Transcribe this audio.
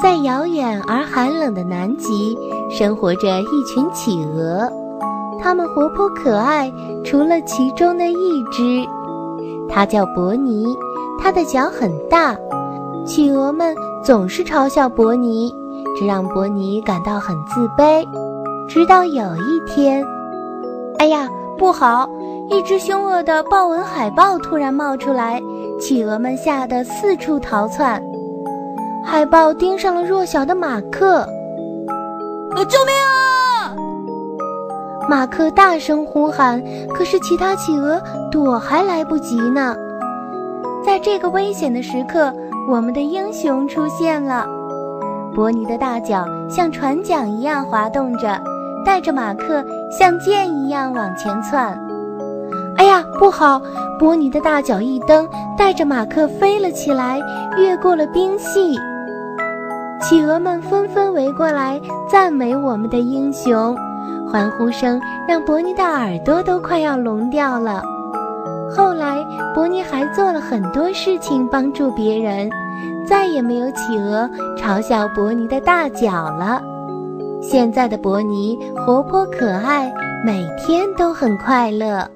在遥远而寒冷的南极，生活着一群企鹅。它们活泼可爱，除了其中的一只，它叫伯尼，它的脚很大。企鹅们总是嘲笑伯尼，这让伯尼感到很自卑。直到有一天，哎呀，不好！一只凶恶的豹纹海豹突然冒出来，企鹅们吓得四处逃窜。海豹盯上了弱小的马克，呃，救命啊！马克大声呼喊，可是其他企鹅躲还来不及呢。在这个危险的时刻，我们的英雄出现了。伯尼的大脚像船桨一样滑动着，带着马克像箭一样往前窜。哎呀，不好！伯尼的大脚一蹬，带着马克飞了起来，越过了冰隙。企鹅们纷纷围过来赞美我们的英雄，欢呼声让伯尼的耳朵都快要聋掉了。后来，伯尼还做了很多事情帮助别人，再也没有企鹅嘲笑伯尼的大脚了。现在的伯尼活泼可爱，每天都很快乐。